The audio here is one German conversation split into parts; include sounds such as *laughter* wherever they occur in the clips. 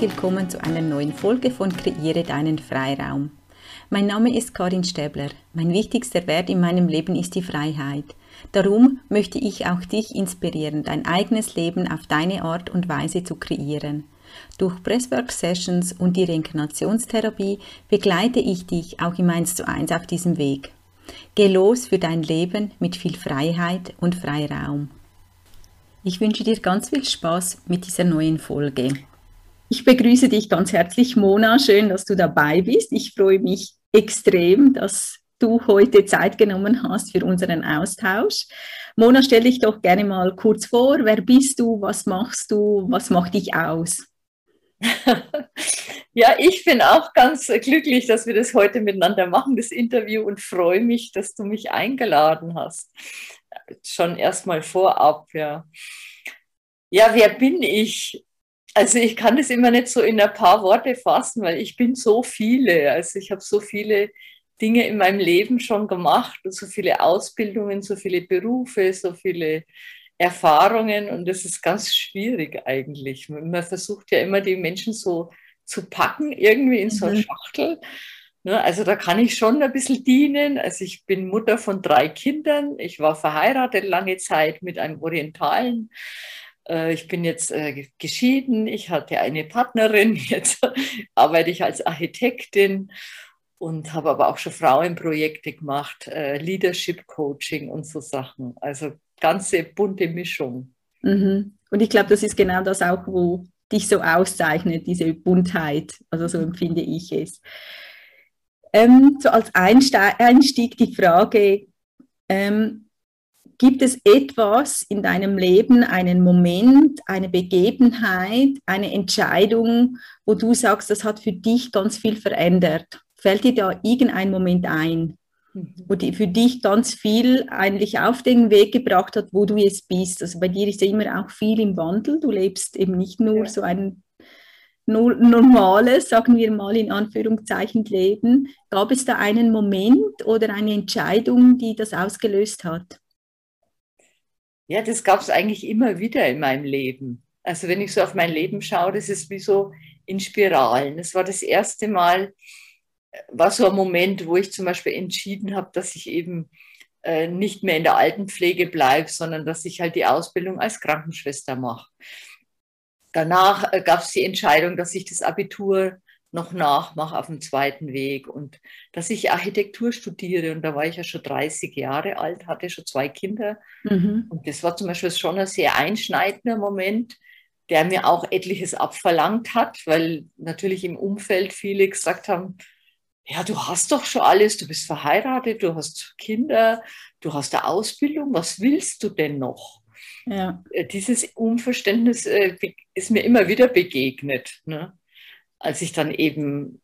willkommen zu einer neuen Folge von Kreiere deinen Freiraum. Mein Name ist Karin Stäbler. Mein wichtigster Wert in meinem Leben ist die Freiheit. Darum möchte ich auch dich inspirieren, dein eigenes Leben auf deine Art und Weise zu kreieren. Durch Presswork Sessions und die Reinkarnationstherapie begleite ich dich auch im 1 zu 1 auf diesem Weg. Geh los für dein Leben mit viel Freiheit und Freiraum. Ich wünsche dir ganz viel Spaß mit dieser neuen Folge. Ich begrüße dich ganz herzlich, Mona. Schön, dass du dabei bist. Ich freue mich extrem, dass du heute Zeit genommen hast für unseren Austausch. Mona, stell dich doch gerne mal kurz vor. Wer bist du? Was machst du? Was macht dich aus? *laughs* ja, ich bin auch ganz glücklich, dass wir das heute miteinander machen, das Interview, und freue mich, dass du mich eingeladen hast. Schon erstmal vorab, ja. Ja, wer bin ich? Also ich kann das immer nicht so in ein paar Worte fassen, weil ich bin so viele. Also ich habe so viele Dinge in meinem Leben schon gemacht und so viele Ausbildungen, so viele Berufe, so viele Erfahrungen und das ist ganz schwierig eigentlich. Man versucht ja immer die Menschen so zu packen, irgendwie in so eine mhm. Schachtel. Ne, also da kann ich schon ein bisschen dienen. Also ich bin Mutter von drei Kindern. Ich war verheiratet lange Zeit mit einem Orientalen. Äh, ich bin jetzt äh, geschieden, ich hatte eine Partnerin, *laughs* jetzt arbeite ich als Architektin und habe aber auch schon Frauenprojekte gemacht, äh, Leadership Coaching und so Sachen. Also ganze bunte Mischung. Mhm. Und ich glaube, das ist genau das auch, wo dich so auszeichnet, diese Buntheit. Also so empfinde ich es. Ähm, so als Einstieg die Frage, ähm, Gibt es etwas in deinem Leben, einen Moment, eine Begebenheit, eine Entscheidung, wo du sagst, das hat für dich ganz viel verändert? Fällt dir da irgendein Moment ein, mhm. wo die für dich ganz viel eigentlich auf den Weg gebracht hat, wo du jetzt bist? Also bei dir ist ja immer auch viel im Wandel. Du lebst eben nicht nur ja. so ein normales, sagen wir mal in Anführungszeichen, Leben. Gab es da einen Moment oder eine Entscheidung, die das ausgelöst hat? Ja, das gab es eigentlich immer wieder in meinem Leben. Also wenn ich so auf mein Leben schaue, das ist wie so in Spiralen. Das war das erste Mal, war so ein Moment, wo ich zum Beispiel entschieden habe, dass ich eben äh, nicht mehr in der Altenpflege bleibe, sondern dass ich halt die Ausbildung als Krankenschwester mache. Danach äh, gab es die Entscheidung, dass ich das Abitur noch nachmache auf dem zweiten Weg und dass ich Architektur studiere. Und da war ich ja schon 30 Jahre alt, hatte schon zwei Kinder. Mhm. Und das war zum Beispiel schon ein sehr einschneidender Moment, der mir auch etliches abverlangt hat, weil natürlich im Umfeld viele gesagt haben, ja, du hast doch schon alles, du bist verheiratet, du hast Kinder, du hast eine Ausbildung, was willst du denn noch? Ja. Äh, dieses Unverständnis äh, ist mir immer wieder begegnet. Ne? Als ich dann eben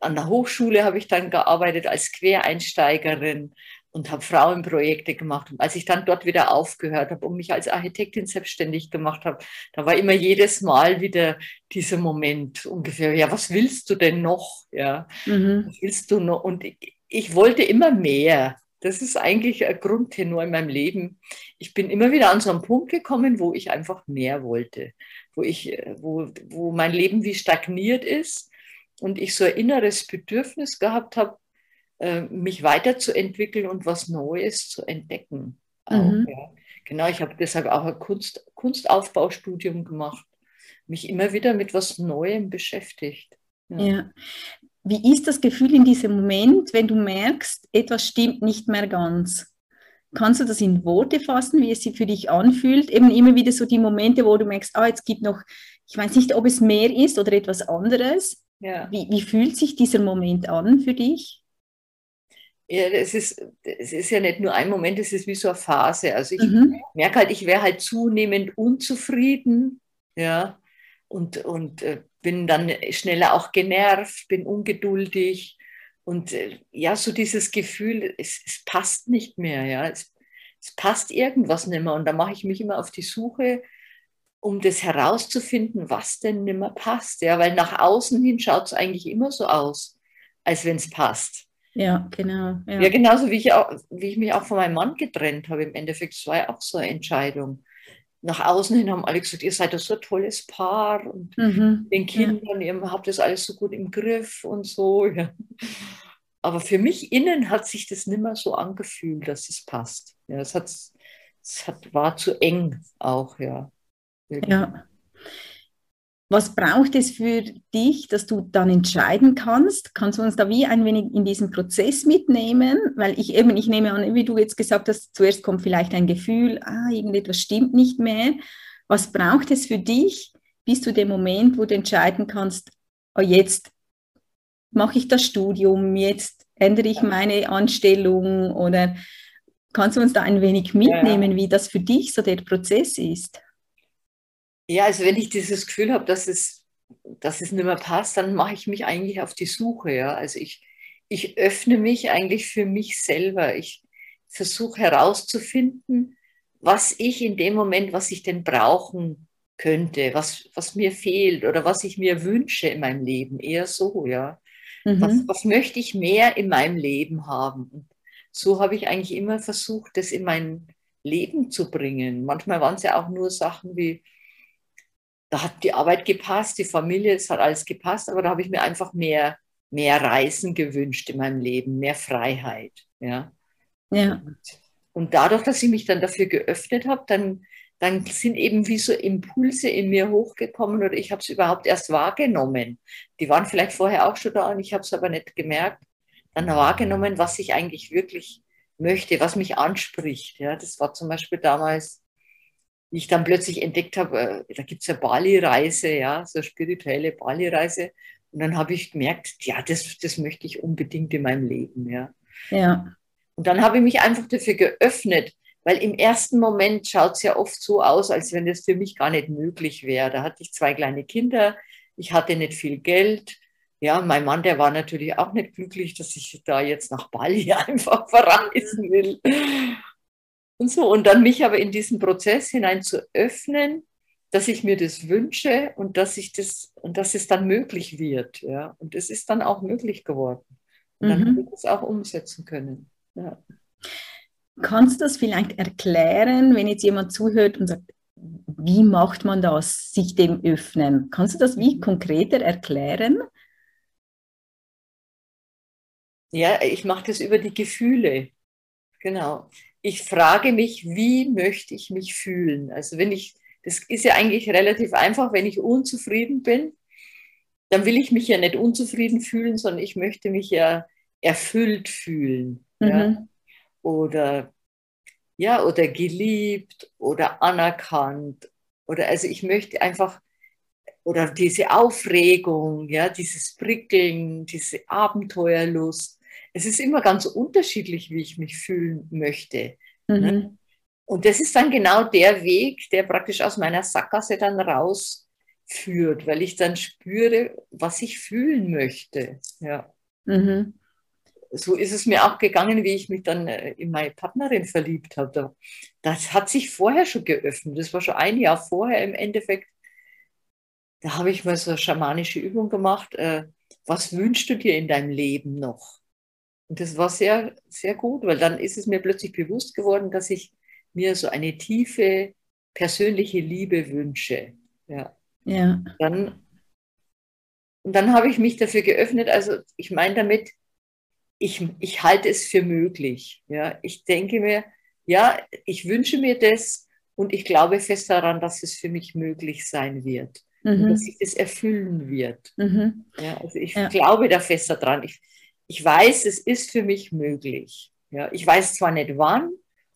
an der Hochschule habe ich dann gearbeitet als Quereinsteigerin und habe Frauenprojekte gemacht. Und als ich dann dort wieder aufgehört habe und mich als Architektin selbstständig gemacht habe, da war immer jedes Mal wieder dieser Moment ungefähr, ja, was willst du denn noch? Ja, mhm. was willst du noch? Und ich, ich wollte immer mehr. Das ist eigentlich ein Grundtenor in meinem Leben. Ich bin immer wieder an so einen Punkt gekommen, wo ich einfach mehr wollte wo, ich, wo, wo mein Leben wie stagniert ist und ich so ein inneres Bedürfnis gehabt habe, äh, mich weiterzuentwickeln und was Neues zu entdecken. Mhm. Auch, ja. Genau, ich habe deshalb auch ein Kunst, Kunstaufbaustudium gemacht, mich immer wieder mit was Neuem beschäftigt. Ja. ja. Wie ist das Gefühl in diesem Moment, wenn du merkst, etwas stimmt nicht mehr ganz? Kannst du das in Worte fassen, wie es sich für dich anfühlt? Eben immer wieder so die Momente, wo du merkst, ah, jetzt gibt noch, ich weiß nicht, ob es mehr ist oder etwas anderes. Ja. Wie, wie fühlt sich dieser Moment an für dich? Ja, es ist, es ist ja nicht nur ein Moment, es ist wie so eine Phase. Also ich mhm. merke halt, ich wäre halt zunehmend unzufrieden, ja, und, und äh, bin dann schneller auch genervt, bin ungeduldig, und äh, ja, so dieses Gefühl, es, es passt nicht mehr, ja, es, es, passt irgendwas nicht mehr. Und da mache ich mich immer auf die Suche, um das herauszufinden, was denn nicht mehr passt. Ja, weil nach außen hin schaut es eigentlich immer so aus, als wenn es passt. Ja, genau. Ja. ja, genauso wie ich, auch, wie ich mich auch von meinem Mann getrennt habe. Im Endeffekt, das war ja auch so eine Entscheidung. Nach außen hin haben alle gesagt, ihr seid doch so ein tolles Paar und mhm. den Kindern, ja. ihr habt das alles so gut im Griff und so. Ja. Aber für mich innen hat sich das nicht mehr so angefühlt, dass es passt. Ja, es, hat, es hat, war zu eng auch, ja. Ja. Was braucht es für dich, dass du dann entscheiden kannst? Kannst du uns da wie ein wenig in diesen Prozess mitnehmen? Weil ich eben, ich nehme an, wie du jetzt gesagt hast, zuerst kommt vielleicht ein Gefühl, ah, irgendetwas stimmt nicht mehr. Was braucht es für dich bis zu dem Moment, wo du entscheiden kannst, oh, jetzt mache ich das Studium, jetzt ändere ich meine Anstellung oder kannst du uns da ein wenig mitnehmen, wie das für dich so der Prozess ist? Ja, also wenn ich dieses Gefühl habe, dass es, dass es nicht mehr passt, dann mache ich mich eigentlich auf die Suche. Ja? Also ich, ich öffne mich eigentlich für mich selber. Ich versuche herauszufinden, was ich in dem Moment, was ich denn brauchen könnte, was, was mir fehlt oder was ich mir wünsche in meinem Leben. Eher so, ja. Mhm. Was, was möchte ich mehr in meinem Leben haben? Und so habe ich eigentlich immer versucht, das in mein Leben zu bringen. Manchmal waren es ja auch nur Sachen wie, da hat die Arbeit gepasst, die Familie, es hat alles gepasst, aber da habe ich mir einfach mehr, mehr Reisen gewünscht in meinem Leben, mehr Freiheit. Ja. ja. Und, und dadurch, dass ich mich dann dafür geöffnet habe, dann, dann sind eben wie so Impulse in mir hochgekommen oder ich habe es überhaupt erst wahrgenommen. Die waren vielleicht vorher auch schon da und ich habe es aber nicht gemerkt. Dann wahrgenommen, was ich eigentlich wirklich möchte, was mich anspricht. Ja, das war zum Beispiel damals wie ich dann plötzlich entdeckt habe, äh, da gibt es ja Bali-Reise, ja, so spirituelle Bali-Reise. Und dann habe ich gemerkt, ja, das, das möchte ich unbedingt in meinem Leben, ja. Ja. Und dann habe ich mich einfach dafür geöffnet, weil im ersten Moment schaut es ja oft so aus, als wenn das für mich gar nicht möglich wäre. Da hatte ich zwei kleine Kinder, ich hatte nicht viel Geld. Ja, mein Mann, der war natürlich auch nicht glücklich, dass ich da jetzt nach Bali *laughs* einfach verreisen will und so. Und dann mich aber in diesen Prozess hinein zu öffnen, dass ich mir das wünsche und dass ich das und dass es dann möglich wird. Ja. Und es ist dann auch möglich geworden. Und dann mhm. habe ich das auch umsetzen können. Ja. Kannst du das vielleicht erklären, wenn jetzt jemand zuhört und sagt, wie macht man das, sich dem öffnen? Kannst du das wie konkreter erklären? Ja, ich mache das über die Gefühle. Genau ich frage mich, wie möchte ich mich fühlen? Also wenn ich, das ist ja eigentlich relativ einfach, wenn ich unzufrieden bin, dann will ich mich ja nicht unzufrieden fühlen, sondern ich möchte mich ja erfüllt fühlen. Mhm. Ja? Oder ja, oder geliebt oder anerkannt. Oder also ich möchte einfach, oder diese Aufregung, ja, dieses Prickeln, diese Abenteuerlust es ist immer ganz unterschiedlich, wie ich mich fühlen möchte. Ne? Mhm. Und das ist dann genau der Weg, der praktisch aus meiner Sackgasse dann rausführt, weil ich dann spüre, was ich fühlen möchte. Ja. Mhm. So ist es mir auch gegangen, wie ich mich dann äh, in meine Partnerin verliebt habe. Das hat sich vorher schon geöffnet. Das war schon ein Jahr vorher im Endeffekt. Da habe ich mal so eine schamanische Übung gemacht. Äh, was wünschst du dir in deinem Leben noch? Und das war sehr, sehr gut, weil dann ist es mir plötzlich bewusst geworden, dass ich mir so eine tiefe persönliche Liebe wünsche. Ja. ja. Dann, und dann habe ich mich dafür geöffnet. Also ich meine damit, ich, ich halte es für möglich. Ja. Ich denke mir, ja, ich wünsche mir das und ich glaube fest daran, dass es für mich möglich sein wird. Mhm. Dass sich das erfüllen wird. Mhm. Ja, also ich ja. glaube da fest daran. Ich, ich weiß, es ist für mich möglich. Ja, ich weiß zwar nicht wann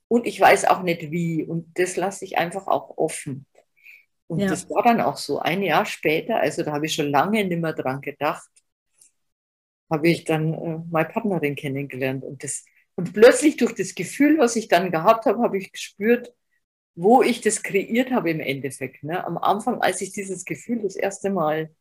und ich weiß auch nicht wie. Und das lasse ich einfach auch offen. Und ja. das war dann auch so. Ein Jahr später, also da habe ich schon lange nicht mehr dran gedacht, habe ich dann äh, meine Partnerin kennengelernt. Und, das, und plötzlich durch das Gefühl, was ich dann gehabt habe, habe ich gespürt, wo ich das kreiert habe im Endeffekt. Ne? Am Anfang, als ich dieses Gefühl das erste Mal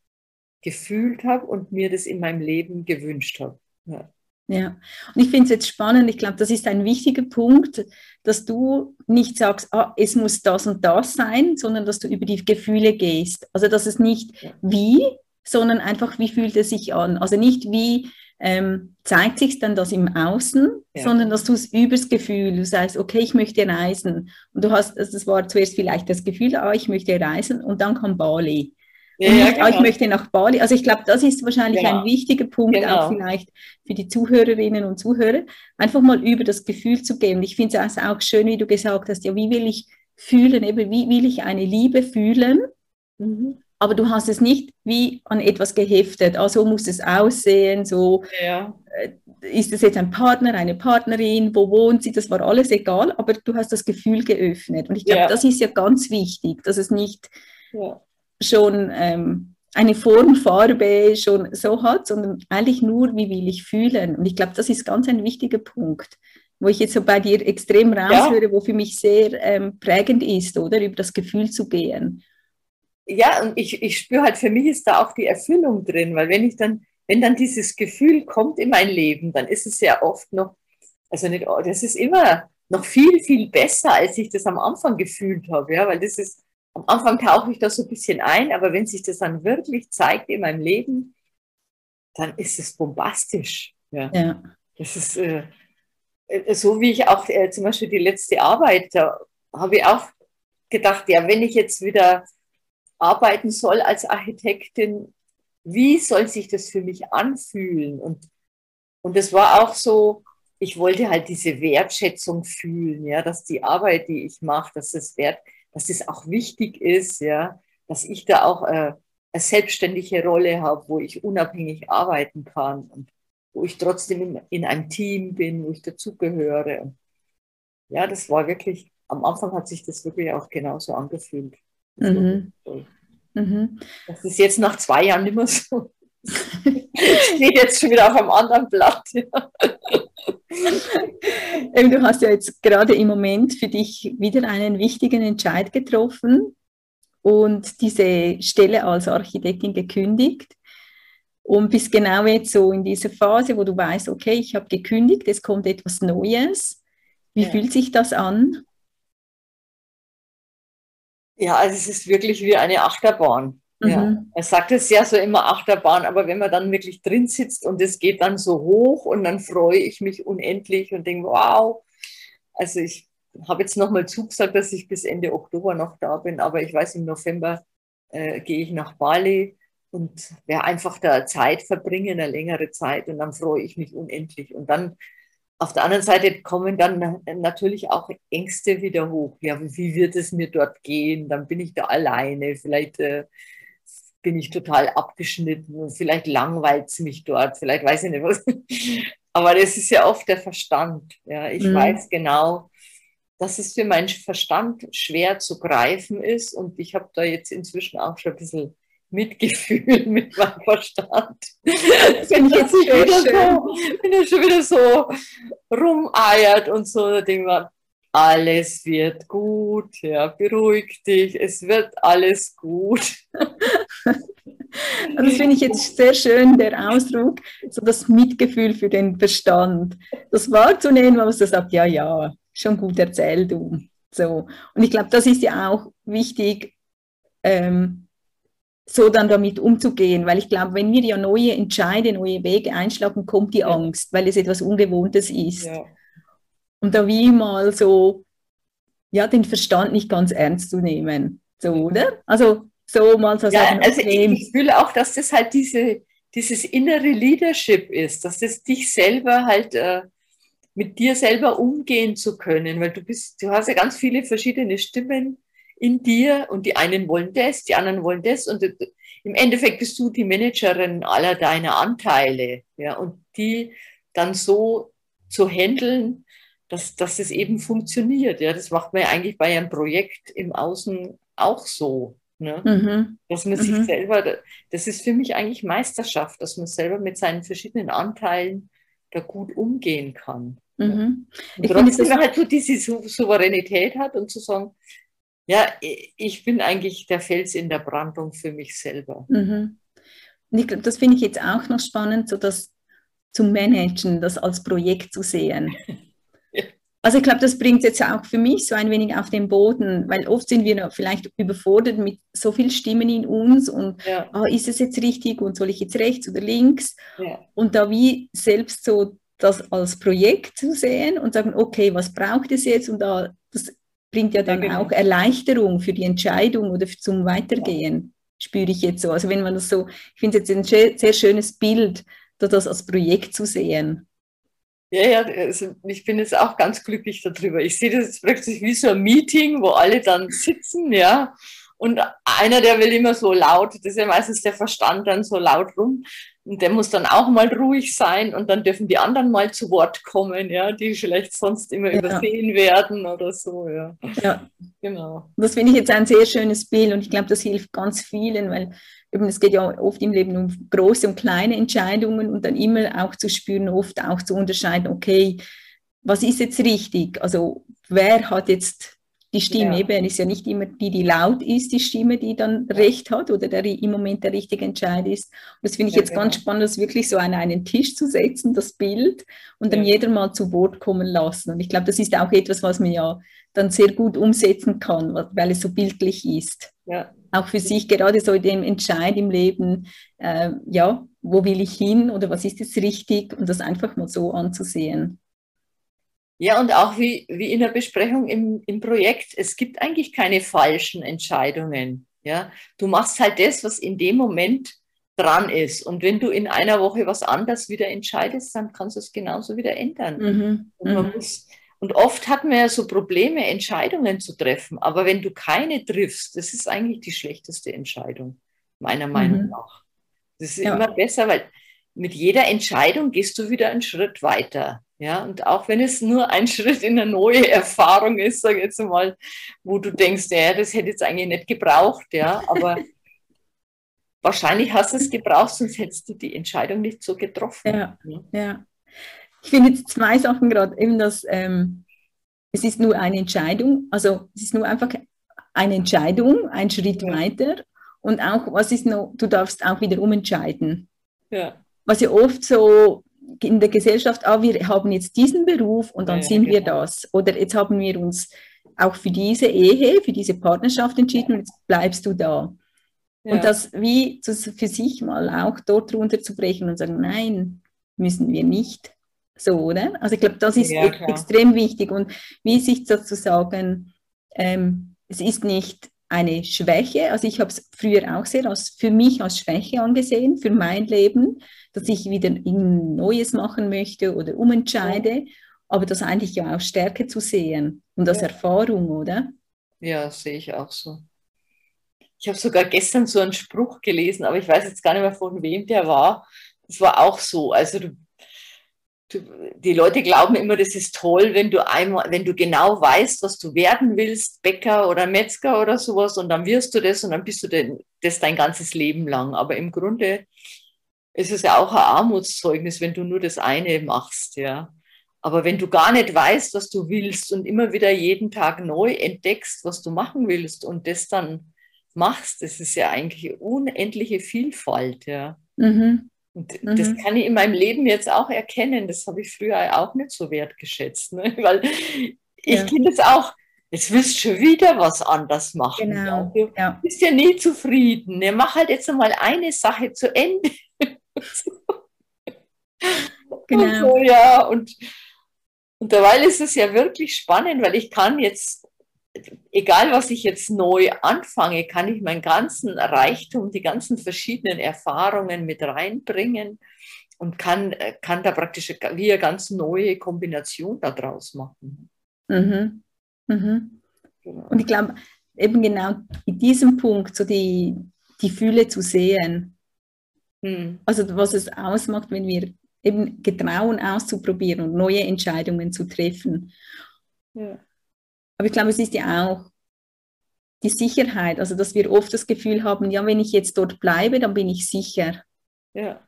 gefühlt habe und mir das in meinem Leben gewünscht habe. Ja. Ja, und ich finde es jetzt spannend, ich glaube, das ist ein wichtiger Punkt, dass du nicht sagst, ah, es muss das und das sein, sondern dass du über die Gefühle gehst. Also dass es nicht wie, sondern einfach, wie fühlt es sich an. Also nicht wie, ähm, zeigt sich dann das im Außen, ja. sondern dass du es übers Gefühl, du sagst, okay, ich möchte reisen. Und du hast, also das war zuerst vielleicht das Gefühl, ah, ich möchte reisen und dann kam Bali. Ja, nicht, genau. ich möchte nach Bali. Also ich glaube, das ist wahrscheinlich genau. ein wichtiger Punkt, genau. auch vielleicht für die Zuhörerinnen und Zuhörer, einfach mal über das Gefühl zu gehen. Ich finde es auch schön, wie du gesagt hast, ja, wie will ich fühlen, eben, wie will ich eine Liebe fühlen? Mhm aber du hast es nicht wie an etwas geheftet. Also muss es aussehen, so ja. Äh, ist es jetzt ein Partner, eine Partnerin, wo wohnt sie, das war alles egal, aber du hast das Gefühl geöffnet. Und ich glaube, ja. das ist ja ganz wichtig, dass es nicht ja. Schon ähm, eine Formfarbe schon so hat, sondern eigentlich nur, wie will ich fühlen. Und ich glaube, das ist ganz ein wichtiger Punkt wo ich jetzt so bei dir extrem raushöre, wo für mich sehr ähm, prägend ist, oder? Über das Gefühl zu gehen. Ja, und ich, ich spüre halt, für mich ist da auch die Erfüllung drin, weil wenn ich dann, wenn dann dieses Gefühl kommt in mein Leben, dann ist es ja oft noch, also nicht, das ist immer noch viel, viel besser, als ich das am Anfang gefühlt habe, ja, weil das ist, am Anfang tauche ich da so ein bisschen ein, aber wenn sich das dann wirklich zeigt in meinem Leben, dann ist es bombastisch, ja. ja. Das ist äh, äh so, wie ich auch äh, zum Beispiel die letzte Arbeit, da habe ich auch gedacht, ja, wenn ich jetzt wieder arbeiten soll als Architektin, wie soll sich das für mich anfühlen? Und, und das war auch so, ich wollte halt diese Wertschätzung fühlen, ja, dass die Arbeit, die ich mache, dass das Wert, dass das auch wichtig ist, ja, dass ich da auch äh, eine selbstständige Rolle habe, wo ich unabhängig arbeiten kann und wo ich trotzdem in, in einem Team bin, wo ich dazugehöre. Ja, das war wirklich, am Anfang hat sich das wirklich auch genauso angefühlt. Mhm. Mhm. Das ist jetzt nach zwei Jahren nicht mehr so. *laughs* Steht jetzt schon wieder auf einem anderen Blatt. *laughs* du hast ja jetzt gerade im Moment für dich wieder einen wichtigen Entscheid getroffen und diese Stelle als Architektin gekündigt. Und bist genau jetzt so in dieser Phase, wo du weißt, okay, ich habe gekündigt, es kommt etwas Neues. Wie ja. fühlt sich das an? Ja, also es ist wirklich wie eine Achterbahn. Mhm. Ja. Er sagt es ja so immer Achterbahn, aber wenn man dann wirklich drin sitzt und es geht dann so hoch und dann freue ich mich unendlich und denke, wow. Also ich habe jetzt nochmal zugesagt, dass ich bis Ende Oktober noch da bin, aber ich weiß, im November äh, gehe ich nach Bali und werde einfach da Zeit verbringen, eine längere Zeit und dann freue ich mich unendlich. Und dann auf der anderen Seite kommen dann natürlich auch Ängste wieder hoch. Ja, wie wird es mir dort gehen? Dann bin ich da alleine. Vielleicht äh, bin ich total abgeschnitten und vielleicht langweilt es mich dort. Vielleicht weiß ich nicht was. *laughs* Aber das ist ja oft der Verstand. Ja, ich mhm. weiß genau, dass es für meinen Verstand schwer zu greifen ist. Und ich habe da jetzt inzwischen auch schon ein bisschen Mitgefühl *laughs* mit meinem Verstand. wenn ich jetzt wieder so, wenn er schon wieder so rumeiert und so, dann denke ich alles wird gut, ja, beruhig dich, es wird alles gut. *laughs* Das finde ich jetzt sehr schön, der Ausdruck, so das Mitgefühl für den Verstand. Das wahrzunehmen, was er sagt, ja, ja, schon gut erzählt du. So. Und ich glaube, das ist ja auch wichtig, ähm, so dann damit umzugehen, weil ich glaube, wenn wir ja neue Entscheide, neue Wege einschlagen, kommt die Angst, weil es etwas Ungewohntes ist. Ja. Und da wie mal so, ja, den Verstand nicht ganz ernst zu nehmen, so, oder? Also so mal so ja, sagen, also okay. ich, ich fühle auch, dass das halt diese, dieses innere Leadership ist, dass das dich selber halt äh, mit dir selber umgehen zu können, weil du bist, du hast ja ganz viele verschiedene Stimmen in dir und die einen wollen das, die anderen wollen das und im Endeffekt bist du die Managerin aller deiner Anteile, ja, und die dann so zu handeln, dass, dass es eben funktioniert, ja, das macht man ja eigentlich bei einem Projekt im Außen auch so, ne? Mhm. dass man mhm. sich selber, das ist für mich eigentlich Meisterschaft, dass man selber mit seinen verschiedenen Anteilen da gut umgehen kann. Mhm. Ja. Und trotzdem halt so diese Souveränität hat und zu sagen, ja, ich bin eigentlich der Fels in der Brandung für mich selber. Mhm. Und ich glaube, das finde ich jetzt auch noch spannend, so das zu managen, das als Projekt zu sehen. *laughs* Also ich glaube, das bringt jetzt auch für mich so ein wenig auf den Boden, weil oft sind wir vielleicht überfordert mit so vielen Stimmen in uns und ja. oh, ist es jetzt richtig und soll ich jetzt rechts oder links? Ja. Und da wie selbst so das als Projekt zu sehen und sagen, okay, was braucht es jetzt? Und da, das bringt ja dann ja, genau. auch Erleichterung für die Entscheidung oder zum Weitergehen, spüre ich jetzt so. Also wenn man das so, ich finde es jetzt ein sehr schönes Bild, das als Projekt zu sehen. Ja, ja, also ich bin jetzt auch ganz glücklich darüber. Ich sehe das jetzt plötzlich wie so ein Meeting, wo alle dann sitzen, ja. Und einer, der will immer so laut, das ist ja meistens der Verstand dann so laut rum. Und der muss dann auch mal ruhig sein und dann dürfen die anderen mal zu Wort kommen, ja, die vielleicht sonst immer ja. übersehen werden oder so, ja. Ja, genau. Das finde ich jetzt ein sehr schönes Bild und ich glaube, das hilft ganz vielen, weil eben, es geht ja oft im Leben um große und kleine Entscheidungen und dann immer auch zu spüren, oft auch zu unterscheiden, okay, was ist jetzt richtig? Also wer hat jetzt die Stimme? Ja. Eben ist ja nicht immer die, die laut ist, die Stimme, die dann recht hat oder der im Moment der richtige Entscheid ist. Und das finde ich ja, jetzt genau. ganz spannend, das wirklich so an einen Tisch zu setzen, das Bild, und dann ja. jeder mal zu Wort kommen lassen. Und ich glaube, das ist auch etwas, was man ja dann sehr gut umsetzen kann, weil es so bildlich ist. Ja auch für sich gerade so in dem Entscheid im Leben, äh, ja, wo will ich hin oder was ist jetzt richtig und das einfach mal so anzusehen. Ja, und auch wie, wie in der Besprechung im, im Projekt, es gibt eigentlich keine falschen Entscheidungen. Ja, du machst halt das, was in dem Moment dran ist. Und wenn du in einer Woche was anders wieder entscheidest, dann kannst du es genauso wieder ändern. Mhm. Und mhm. muss und oft hat man ja so Probleme, Entscheidungen zu treffen. Aber wenn du keine triffst, das ist eigentlich die schlechteste Entscheidung, meiner Meinung mhm. nach. Das ist ja. immer besser, weil mit jeder Entscheidung gehst du wieder einen Schritt weiter. Ja, und auch wenn es nur ein *laughs* Schritt in eine neue Erfahrung ist, sag ich jetzt mal, wo du denkst, ja, das hätte jetzt eigentlich nicht gebraucht, ja, aber *laughs* wahrscheinlich hast du es gebraucht, sonst hättest du die Entscheidung nicht so getroffen. Ja, ja. Ich finde jetzt zwei Sachen gerade, eben dass ähm, es ist nur eine Entscheidung, also es ist nur einfach eine Entscheidung, ein Schritt weiter und auch, was ist noch, du darfst auch wieder umentscheiden. Ja. Was ja oft so in der Gesellschaft, ah, wir haben jetzt diesen Beruf und dann ja, sind genau. wir das. Oder jetzt haben wir uns auch für diese Ehe, für diese Partnerschaft entschieden und jetzt bleibst du da. Ja. Und das wie zu, für sich mal auch dort runterzubrechen und sagen, nein, müssen wir nicht. So, oder? Also ich glaube, das ist ja, extrem wichtig und wie sich sozusagen, ähm, es ist nicht eine Schwäche, also ich habe es früher auch sehr als, für mich als Schwäche angesehen, für mein Leben, dass ich wieder ein Neues machen möchte oder umentscheide, aber das eigentlich ja auch Stärke zu sehen und als ja. Erfahrung, oder? Ja, sehe ich auch so. Ich habe sogar gestern so einen Spruch gelesen, aber ich weiß jetzt gar nicht mehr von wem der war. Das war auch so. Also du die Leute glauben immer, das ist toll, wenn du einmal, wenn du genau weißt, was du werden willst, Bäcker oder Metzger oder sowas, und dann wirst du das und dann bist du denn, das dein ganzes Leben lang. Aber im Grunde ist es ja auch ein Armutszeugnis, wenn du nur das eine machst, ja. Aber wenn du gar nicht weißt, was du willst und immer wieder jeden Tag neu entdeckst, was du machen willst und das dann machst, das ist ja eigentlich unendliche Vielfalt, ja. Mhm. Und mhm. das kann ich in meinem Leben jetzt auch erkennen. Das habe ich früher auch nicht so wertgeschätzt. Ne? *laughs* Weil ich ja. kenne das auch. Jetzt willst du schon wieder was anders machen. Genau. Du ja. bist ja nie zufrieden. Ne? Mach halt jetzt einmal eine Sache zu Ende. *laughs* genau. Und so, ja, und, und derweil ist es ja wirklich spannend, weil ich kann jetzt egal was ich jetzt neu anfange, kann ich meinen ganzen Reichtum, die ganzen verschiedenen Erfahrungen mit reinbringen und kann, kann da praktisch wie eine ganz neue Kombination daraus machen. Mhm. Mhm. Genau. Und ich glaube, eben genau in diesem Punkt so die, die Fühle zu sehen. Mhm. Also was es ausmacht, wenn wir eben getrauen auszuprobieren und neue Entscheidungen zu treffen. Ja. Aber ich glaube, es ist ja auch die Sicherheit, also dass wir oft das Gefühl haben, ja, wenn ich jetzt dort bleibe, dann bin ich sicher. Ja.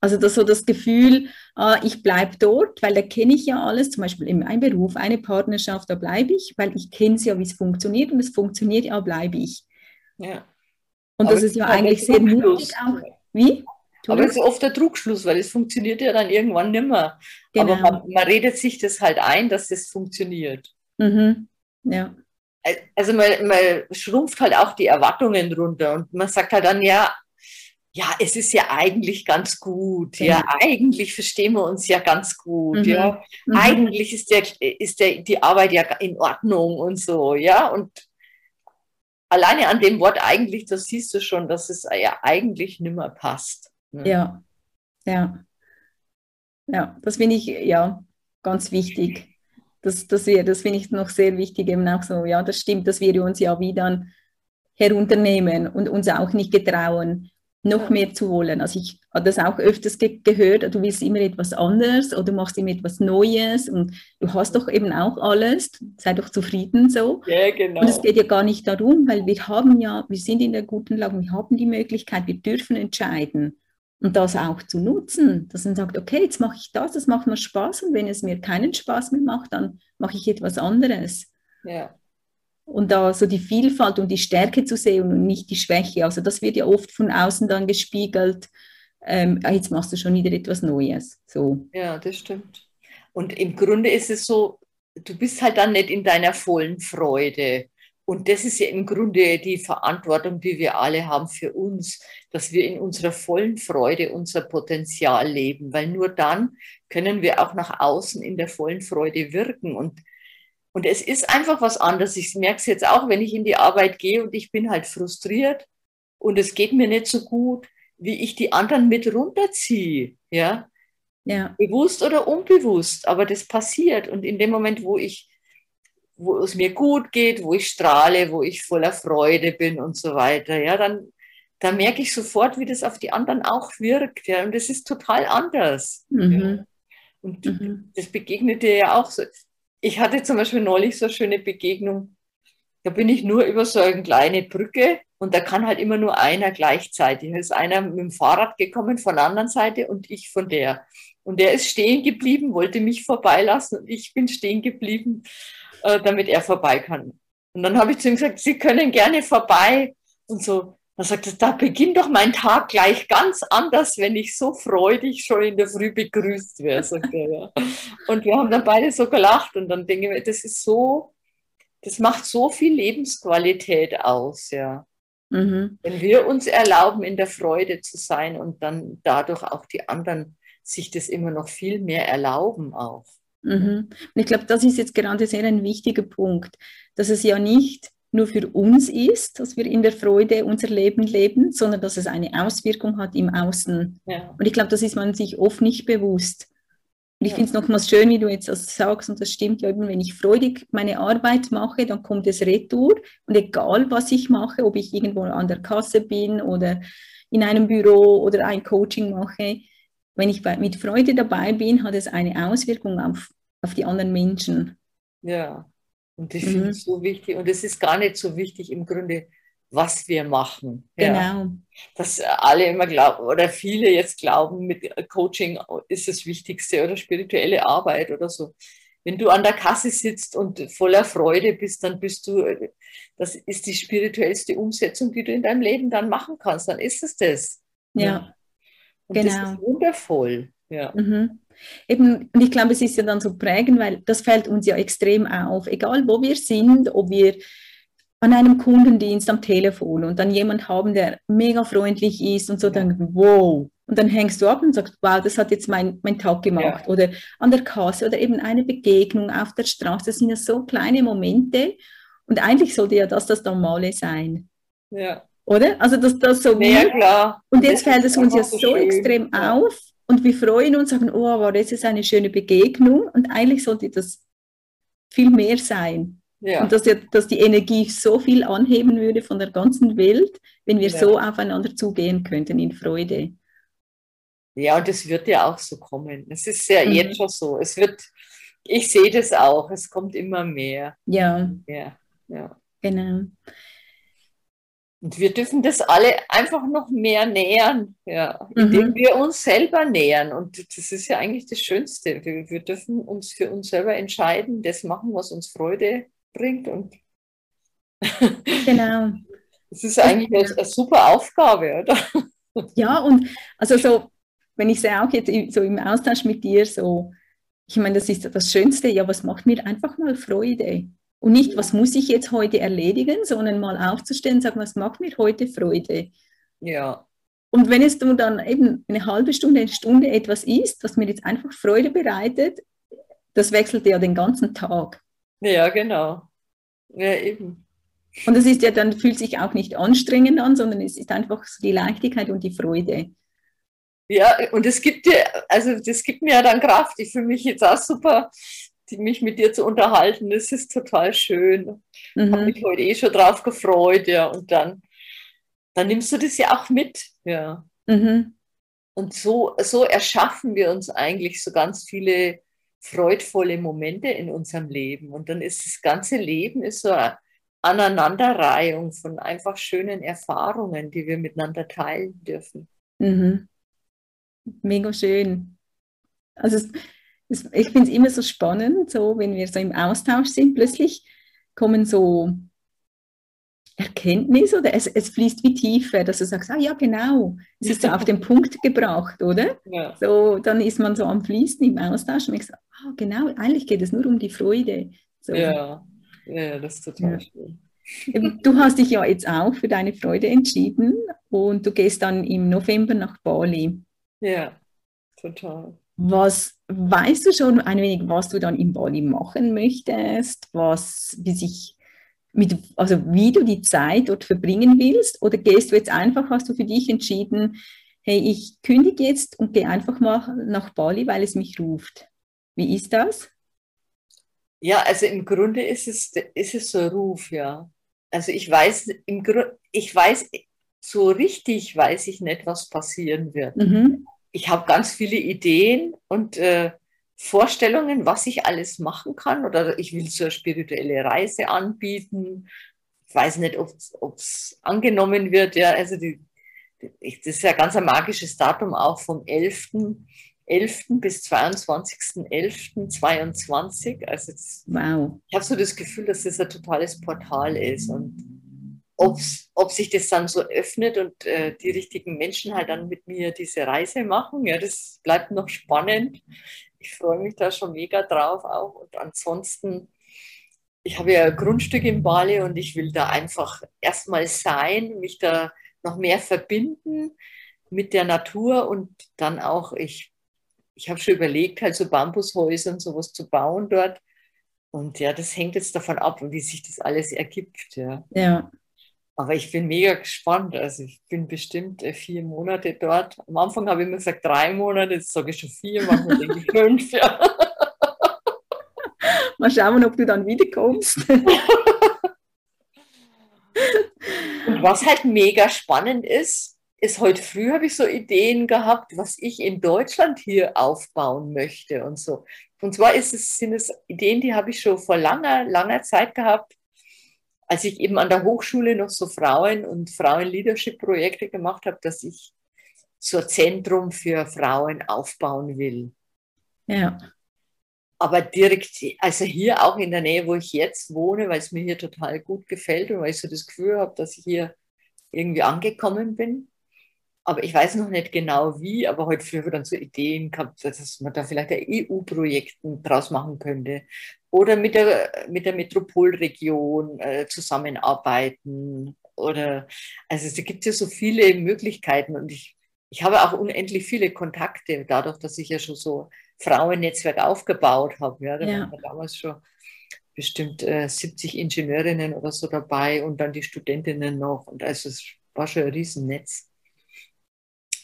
Also das so das Gefühl, ah, ich bleibe dort, weil da kenne ich ja alles, zum Beispiel in einem Beruf, eine Partnerschaft, da bleibe ich, weil ich kenne es ja, wie es funktioniert und es funktioniert, ja, bleibe ich. Ja. Und Aber das ist ja eigentlich sehr mutig auch. Wie? Aber es ist oft der Trugschluss, weil es funktioniert ja dann irgendwann nimmer. Genau. Aber man, man, redet sich das halt ein, dass das funktioniert. Mhm. Ja. Also man, man schrumpft halt auch die Erwartungen runter und man sagt halt dann, ja, ja, es ist ja eigentlich ganz gut, ja, ja eigentlich verstehen wir uns ja ganz gut, mhm. ja, mhm. eigentlich ist, der, ist der, die Arbeit ja in Ordnung und so, ja, und alleine an dem Wort eigentlich, das siehst du schon, dass es ja eigentlich nimmer passt. Ne? Ja, ja, ja, das finde ich ja ganz wichtig. Das, das, das finde ich noch sehr wichtig, eben auch so, ja, das stimmt, dass wir uns ja wieder herunternehmen und uns auch nicht getrauen, noch mehr zu wollen. Also ich habe das auch öfters ge gehört, du willst immer etwas anderes oder du machst immer etwas Neues und du hast doch eben auch alles, sei doch zufrieden so. Ja, genau. Und es geht ja gar nicht darum, weil wir haben ja, wir sind in der guten Lage, wir haben die Möglichkeit, wir dürfen entscheiden und das auch zu nutzen, dass man sagt, okay, jetzt mache ich das, das macht mir Spaß und wenn es mir keinen Spaß mehr macht, dann mache ich etwas anderes. Ja und da so die Vielfalt und die Stärke zu sehen und nicht die Schwäche. Also das wird ja oft von außen dann gespiegelt. Ähm, ah, jetzt machst du schon wieder etwas Neues. So. Ja, das stimmt. Und im Grunde ist es so, du bist halt dann nicht in deiner vollen Freude. Und das ist ja im Grunde die Verantwortung, die wir alle haben für uns, dass wir in unserer vollen Freude unser Potenzial leben, weil nur dann können wir auch nach außen in der vollen Freude wirken. Und und es ist einfach was anderes. Ich merke es jetzt auch, wenn ich in die Arbeit gehe und ich bin halt frustriert und es geht mir nicht so gut, wie ich die anderen mit runterziehe. Ja? Ja. Bewusst oder unbewusst, aber das passiert. Und in dem Moment, wo ich, wo es mir gut geht, wo ich strahle, wo ich voller Freude bin und so weiter, ja, dann, dann merke ich sofort, wie das auf die anderen auch wirkt. Ja, und das ist total anders. Mhm. Ja. Und mhm. das begegnet dir ja auch so ich hatte zum Beispiel neulich so eine schöne Begegnung. Da bin ich nur über so eine kleine Brücke und da kann halt immer nur einer gleichzeitig. Da ist einer mit dem Fahrrad gekommen von der anderen Seite und ich von der. Und der ist stehen geblieben, wollte mich vorbeilassen und ich bin stehen geblieben, äh, damit er vorbei kann. Und dann habe ich zu ihm gesagt, Sie können gerne vorbei. Und so, dann sagt er, da beginnt doch mein Tag gleich ganz anders, wenn ich so freudig schon in der Früh begrüßt werde, sagt er. Ja. Und wir haben dann beide so gelacht und dann denke ich mir, das ist so, das macht so viel Lebensqualität aus, ja. Mhm. Wenn wir uns erlauben, in der Freude zu sein und dann dadurch auch die anderen sich das immer noch viel mehr erlauben auch. Mhm. Und ich glaube, das ist jetzt gerade sehr ein wichtiger Punkt, dass es ja nicht nur für uns ist, dass wir in der Freude unser Leben leben, sondern dass es eine Auswirkung hat im Außen. Ja. Und ich glaube, das ist man sich oft nicht bewusst. Und ich ja. finde es nochmals schön, wie du jetzt das sagst, und das stimmt ja eben, wenn ich freudig meine Arbeit mache, dann kommt es retour. Und egal, was ich mache, ob ich irgendwo an der Kasse bin oder in einem Büro oder ein Coaching mache, wenn ich bei, mit Freude dabei bin, hat es eine Auswirkung auf, auf die anderen Menschen. Ja, und ich mhm. finde es so wichtig. Und es ist gar nicht so wichtig im Grunde, was wir machen. Genau. Ja. Dass alle immer glauben oder viele jetzt glauben, mit Coaching ist das Wichtigste oder spirituelle Arbeit oder so. Wenn du an der Kasse sitzt und voller Freude bist, dann bist du, das ist die spirituellste Umsetzung, die du in deinem Leben dann machen kannst. Dann ist es das. Ja. ja. Und genau. das ist wundervoll. Ja. Mhm. Eben, und ich glaube, es ist ja dann so prägend, weil das fällt uns ja extrem auf, egal wo wir sind, ob wir an einem Kundendienst am Telefon und dann jemand haben, der mega freundlich ist und so, dann wow. Und dann hängst du ab und sagst, wow, das hat jetzt mein, mein Tag gemacht. Ja. Oder an der Kasse oder eben eine Begegnung auf der Straße. Das sind ja so kleine Momente. Und eigentlich sollte ja das das Normale sein. Ja. Oder? Also, dass das so. Ja, klar. Und jetzt fällt es uns ja so schön. extrem ja. auf. Und wir freuen uns, sagen, oh, war das ist eine schöne Begegnung. Und eigentlich sollte das viel mehr sein. Ja. Und dass, dass die Energie so viel anheben würde von der ganzen Welt, wenn wir ja. so aufeinander zugehen könnten in Freude. Ja, und es wird ja auch so kommen. Es ist ja mhm. jetzt schon so. Es wird, ich sehe das auch, es kommt immer mehr. Ja. Ja, ja. Genau. Und wir dürfen das alle einfach noch mehr nähern, ja, indem mhm. wir uns selber nähern. Und das ist ja eigentlich das Schönste. Wir, wir, dürfen uns für uns selber entscheiden, das machen, was uns Freude bringt. Und genau. *laughs* Das ist eigentlich eine, eine super Aufgabe, oder? *laughs* Ja, und also so, wenn ich sehe auch jetzt so im Austausch mit dir, so, ich meine, das ist das Schönste, ja, was macht mir einfach mal Freude? Und nicht, was muss ich jetzt heute erledigen, sondern mal aufzustehen und sagen, was macht mir heute Freude? Ja. Und wenn es dann eben eine halbe Stunde, eine Stunde etwas ist, was mir jetzt einfach Freude bereitet, das wechselt ja den ganzen Tag. Ja, genau. Ja, eben. Und das ist ja dann, fühlt sich auch nicht anstrengend an, sondern es ist einfach so die Leichtigkeit und die Freude. Ja, und es gibt dir, also das gibt mir ja dann Kraft. Ich fühle mich jetzt auch super, mich mit dir zu unterhalten. Das ist total schön. Mhm. Habe mich heute eh schon drauf gefreut, ja. Und dann, dann nimmst du das ja auch mit, ja. Mhm. Und so, so erschaffen wir uns eigentlich so ganz viele freudvolle Momente in unserem Leben. Und dann ist das ganze Leben ist so eine Aneinanderreihung von einfach schönen Erfahrungen, die wir miteinander teilen dürfen. Mhm. Mega schön. Also es, es, ich finde es immer so spannend, so wenn wir so im Austausch sind, plötzlich kommen so Erkenntnis oder es, es fließt wie tiefer, dass du sagst, ah ja, genau, es ist so auf den Punkt gebracht, oder? *laughs* Ja. So, dann ist man so am Fließen im Austausch und ich sage, ah, genau, eigentlich geht es nur um die Freude. So. Ja. ja, das ist total ja. schön. Du hast dich ja jetzt auch für deine Freude entschieden und du gehst dann im November nach Bali. Ja, total. Was weißt du schon ein wenig, was du dann in Bali machen möchtest, was, wie sich mit, also wie du die Zeit dort verbringen willst? Oder gehst du jetzt einfach, hast du für dich entschieden, hey, ich kündige jetzt und gehe einfach mal nach Bali, weil es mich ruft? Wie ist das? Ja, also im Grunde ist es, ist es so ein Ruf, ja. Also ich weiß, im Grund, ich weiß, so richtig weiß ich nicht, was passieren wird. Mhm. Ich habe ganz viele Ideen und äh, Vorstellungen, was ich alles machen kann. Oder ich will so eine spirituelle Reise anbieten. Ich weiß nicht, ob es angenommen wird. Ja, also die, die, das ist ja ganz ein magisches Datum auch vom 11. 11. bis 22.11.22. Also das, wow. ich habe so das Gefühl, dass das ein totales Portal ist und ob's, ob sich das dann so öffnet und äh, die richtigen Menschen halt dann mit mir diese Reise machen, ja, das bleibt noch spannend ich freue mich da schon mega drauf auch. Und ansonsten, ich habe ja ein Grundstück in Bali und ich will da einfach erstmal sein, mich da noch mehr verbinden mit der Natur und dann auch, ich, ich habe schon überlegt, halt so Bambushäuser und sowas zu bauen dort. Und ja, das hängt jetzt davon ab, wie sich das alles ergibt. Ja. ja. Aber ich bin mega gespannt. Also ich bin bestimmt äh, vier Monate dort. Am Anfang habe ich immer gesagt drei Monate, jetzt sage ich schon vier, manchmal denke ich *laughs* fünf. Ja. Mal schauen, ob du dann wiederkommst. *laughs* Und was halt mega spannend ist, ist heute früh habe ich so Ideen gehabt, was ich in Deutschland hier aufbauen möchte und so. Und zwar ist es, sind es Ideen, die habe ich schon vor langer, langer Zeit gehabt als ich eben an der Hochschule noch so Frauen- und Frauen-Leadership-Projekte gemacht habe, dass ich so ein Zentrum für Frauen aufbauen will. Ja. Aber direkt, also hier auch in der Nähe, wo ich jetzt wohne, weil es mir hier total gut gefällt und weil ich so das Gefühl habe, dass ich hier irgendwie angekommen bin. Aber ich weiß noch nicht genau wie, aber heute früh habe ich dann so Ideen gehabt, dass man da vielleicht ein EU-Projekt draus machen könnte oder mit der, mit der Metropolregion äh, zusammenarbeiten. Oder, also da gibt es ja so viele Möglichkeiten und ich, ich habe auch unendlich viele Kontakte, dadurch, dass ich ja schon so Frauennetzwerk aufgebaut habe. Ja, da ja. waren damals schon bestimmt äh, 70 Ingenieurinnen oder so dabei und dann die Studentinnen noch. Und also es war schon ein Riesennetz.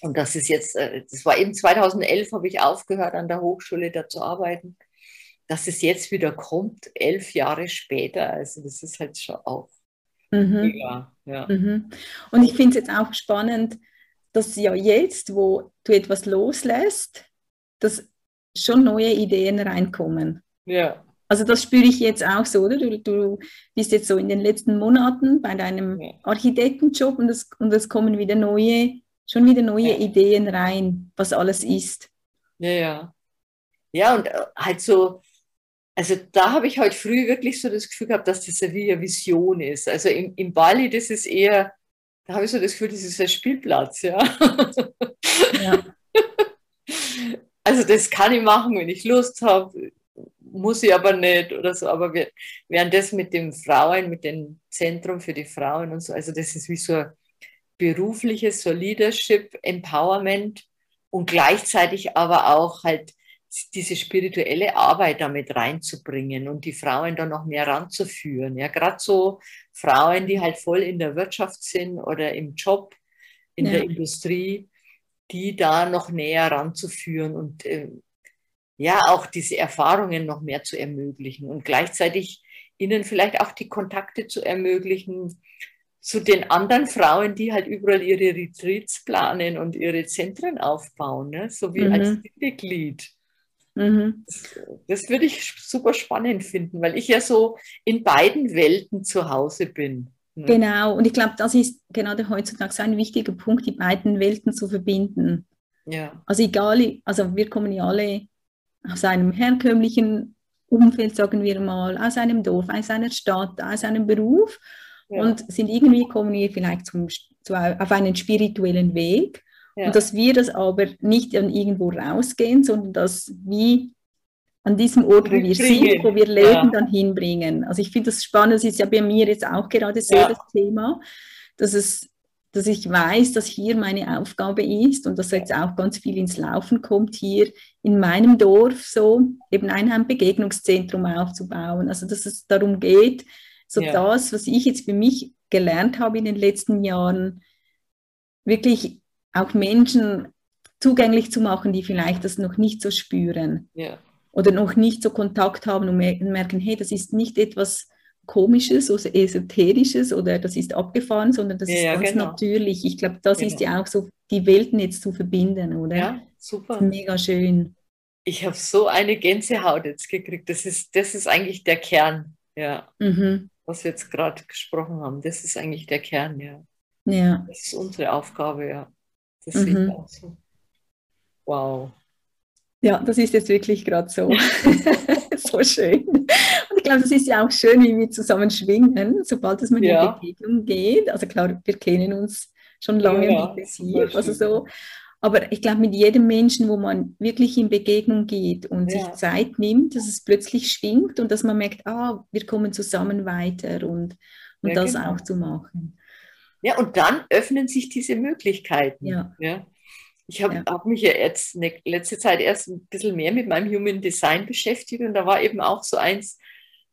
Und das ist jetzt, äh, das war eben 2011, habe ich aufgehört, an der Hochschule da zu arbeiten dass es jetzt wieder kommt, elf Jahre später. Also das ist halt schon auch. Mhm. Ja, ja. Mhm. Und ich finde es jetzt auch spannend, dass ja jetzt, wo du etwas loslässt, dass schon neue Ideen reinkommen. Ja. Also das spüre ich jetzt auch so, oder? Du, du bist jetzt so in den letzten Monaten bei deinem ja. Architektenjob und es, und es kommen wieder neue, schon wieder neue ja. Ideen rein, was alles ist. Ja, ja. Ja, und äh, halt so, also da habe ich heute früh wirklich so das Gefühl gehabt, dass das wie eine Vision ist. Also im, im Bali, das ist eher da habe ich so das Gefühl, das ist ein Spielplatz, ja. ja. *laughs* Also das kann ich machen, wenn ich Lust habe, muss ich aber nicht oder so. Aber wir, während das mit den Frauen, mit dem Zentrum für die Frauen und so, also das ist wie so ein berufliches, so Leadership, Empowerment und gleichzeitig aber auch halt diese spirituelle Arbeit damit reinzubringen und die Frauen dann noch mehr ranzuführen. Ja, gerade so Frauen, die halt voll in der Wirtschaft sind oder im Job, in ja. der Industrie, die da noch näher ranzuführen und äh, ja, auch diese Erfahrungen noch mehr zu ermöglichen und gleichzeitig ihnen vielleicht auch die Kontakte zu ermöglichen zu den anderen Frauen, die halt überall ihre Retreats planen und ihre Zentren aufbauen, ne? so wie mhm. als Mitglied. Mhm. Das, das würde ich super spannend finden, weil ich ja so in beiden Welten zu Hause bin. Ne? Genau, und ich glaube, das ist gerade heutzutage so ein wichtiger Punkt, die beiden Welten zu verbinden. Ja. Also egal, also wir kommen ja alle aus einem herkömmlichen Umfeld, sagen wir mal, aus einem Dorf, aus einer Stadt, aus einem Beruf ja. und sind irgendwie kommen wir vielleicht zum, zu, auf einen spirituellen Weg ja. Und dass wir das aber nicht an irgendwo rausgehen, sondern dass wir an diesem Ort, wo wir sind, wo wir leben, ja. dann hinbringen. Also ich finde das spannend, das ist ja bei mir jetzt auch gerade so das Thema, dass es dass ich weiß, dass hier meine Aufgabe ist und dass jetzt auch ganz viel ins Laufen kommt, hier in meinem Dorf so eben ein Begegnungszentrum aufzubauen. Also dass es darum geht, so ja. das, was ich jetzt für mich gelernt habe in den letzten Jahren, wirklich auch Menschen zugänglich zu machen, die vielleicht das noch nicht so spüren ja. oder noch nicht so Kontakt haben und merken, hey, das ist nicht etwas Komisches oder Esoterisches oder das ist abgefahren, sondern das ja, ist ganz genau. natürlich. Ich glaube, das genau. ist ja auch so, die Welten jetzt zu verbinden, oder? Ja, super. Mega schön. Ich habe so eine Gänsehaut jetzt gekriegt. Das ist, das ist eigentlich der Kern, ja. Mhm. Was wir jetzt gerade gesprochen haben, das ist eigentlich der Kern, ja. Ja. Das ist unsere Aufgabe, ja. Das mhm. sehe auch so. Wow. Ja, das ist jetzt wirklich gerade so. *laughs* so schön. Und ich glaube, das ist ja auch schön, wie wir zusammen schwingen, sobald es mal ja. in Begegnung geht. Also klar, wir kennen uns schon lange ja, intensiv, also so. Aber ich glaube, mit jedem Menschen, wo man wirklich in Begegnung geht und ja. sich Zeit nimmt, dass es plötzlich schwingt und dass man merkt, ah, wir kommen zusammen weiter und, und ja, das genau. auch zu machen. Ja, und dann öffnen sich diese Möglichkeiten. Ja. ja. Ich habe hab mich ja jetzt eine letzte Zeit erst ein bisschen mehr mit meinem Human Design beschäftigt und da war eben auch so eins,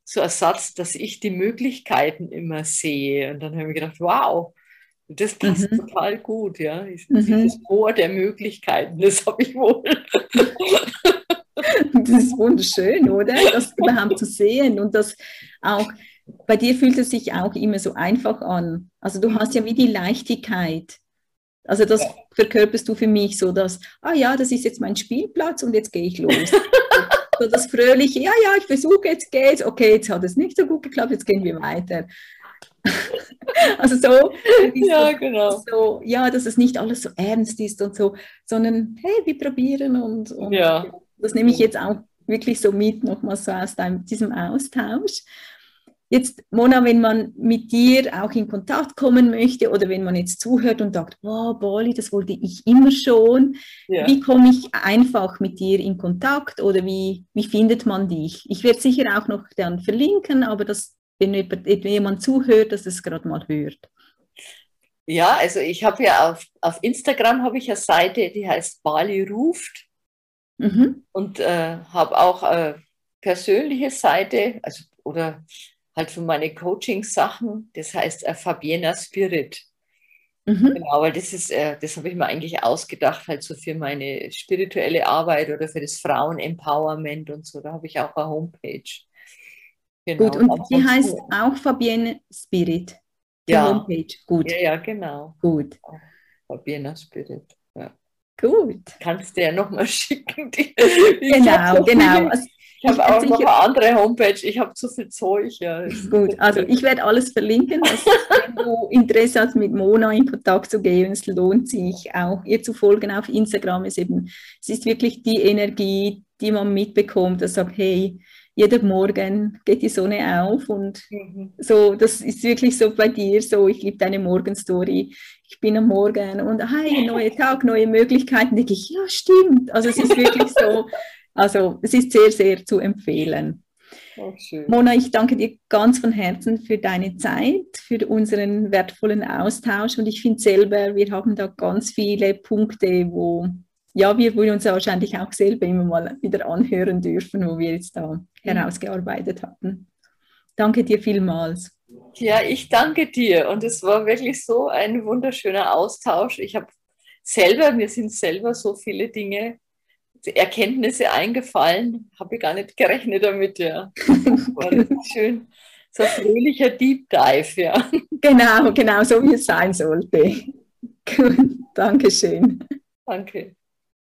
so ein Satz, dass ich die Möglichkeiten immer sehe. Und dann habe ich gedacht, wow, das passt mhm. total gut, ja. Ich, mhm. Dieses Ohr der Möglichkeiten, das habe ich wohl. *laughs* das ist wunderschön, oder? Das überhaupt zu sehen und das auch bei dir fühlt es sich auch immer so einfach an. Also du hast ja wie die Leichtigkeit. Also das ja. verkörperst du für mich so, dass, ah ja, das ist jetzt mein Spielplatz und jetzt gehe ich los. so das Fröhliche, ja, ja, ich versuche, jetzt geht's, okay, jetzt hat es nicht so gut geklappt, jetzt gehen wir weiter. Also so, ja, genau. so, ja, dass es nicht alles so ernst ist und so, sondern hey, wir probieren und, und ja. das nehme ich jetzt auch wirklich so mit, nochmal so aus deinem, diesem Austausch. Jetzt, Mona, wenn man mit dir auch in Kontakt kommen möchte oder wenn man jetzt zuhört und sagt, wow, Bali, das wollte ich immer schon, ja. wie komme ich einfach mit dir in Kontakt oder wie, wie findet man dich? Ich werde sicher auch noch dann verlinken, aber dass, wenn jemand zuhört, dass es gerade mal hört. Ja, also ich habe ja auf, auf Instagram habe ich eine Seite, die heißt Bali ruft mhm. und äh, habe auch eine persönliche Seite, also oder halt für meine Coaching-Sachen. Das heißt äh, Fabiena Spirit. Mhm. Genau, weil das ist, äh, das habe ich mir eigentlich ausgedacht, halt so für meine spirituelle Arbeit oder für das Frauen-Empowerment und so. Da habe ich auch eine Homepage. Genau. Gut, und die heißt auch Fabienne Spirit. Die ja. Homepage. Gut. Ja, ja, genau. Gut. Fabienne Spirit. Ja. Gut. Kannst du ja nochmal *laughs* schicken. Die, genau, genau. Also, ich habe auch noch eine andere Homepage. Ich habe zu viel Zeug. Ja. Gut, also ich werde alles verlinken. Dass, wenn du Interesse hast, mit Mona in Kontakt zu gehen, es lohnt sich auch, ihr zu folgen auf Instagram. Es, eben, es ist wirklich die Energie, die man mitbekommt, dass sagt, hey, jeder Morgen geht die Sonne auf und mhm. so, das ist wirklich so bei dir so, ich liebe deine Morgenstory. Ich bin am Morgen und hey, neuer *laughs* Tag, neue Möglichkeiten, denke ich, ja, stimmt. Also es ist wirklich so, also es ist sehr, sehr zu empfehlen. Oh, Mona, ich danke dir ganz von Herzen für deine Zeit, für unseren wertvollen Austausch und ich finde selber, wir haben da ganz viele Punkte, wo ja, wir wollen uns wahrscheinlich auch selber immer mal wieder anhören dürfen, wo wir jetzt da mhm. herausgearbeitet hatten. Danke dir vielmals. Ja, ich danke dir und es war wirklich so ein wunderschöner Austausch. Ich habe selber, mir sind selber so viele Dinge, Erkenntnisse eingefallen, habe ich gar nicht gerechnet damit, ja. *laughs* War schön. So ein fröhlicher Deep Dive, ja. Genau, genau, so wie es sein sollte. *laughs* Dankeschön. Danke.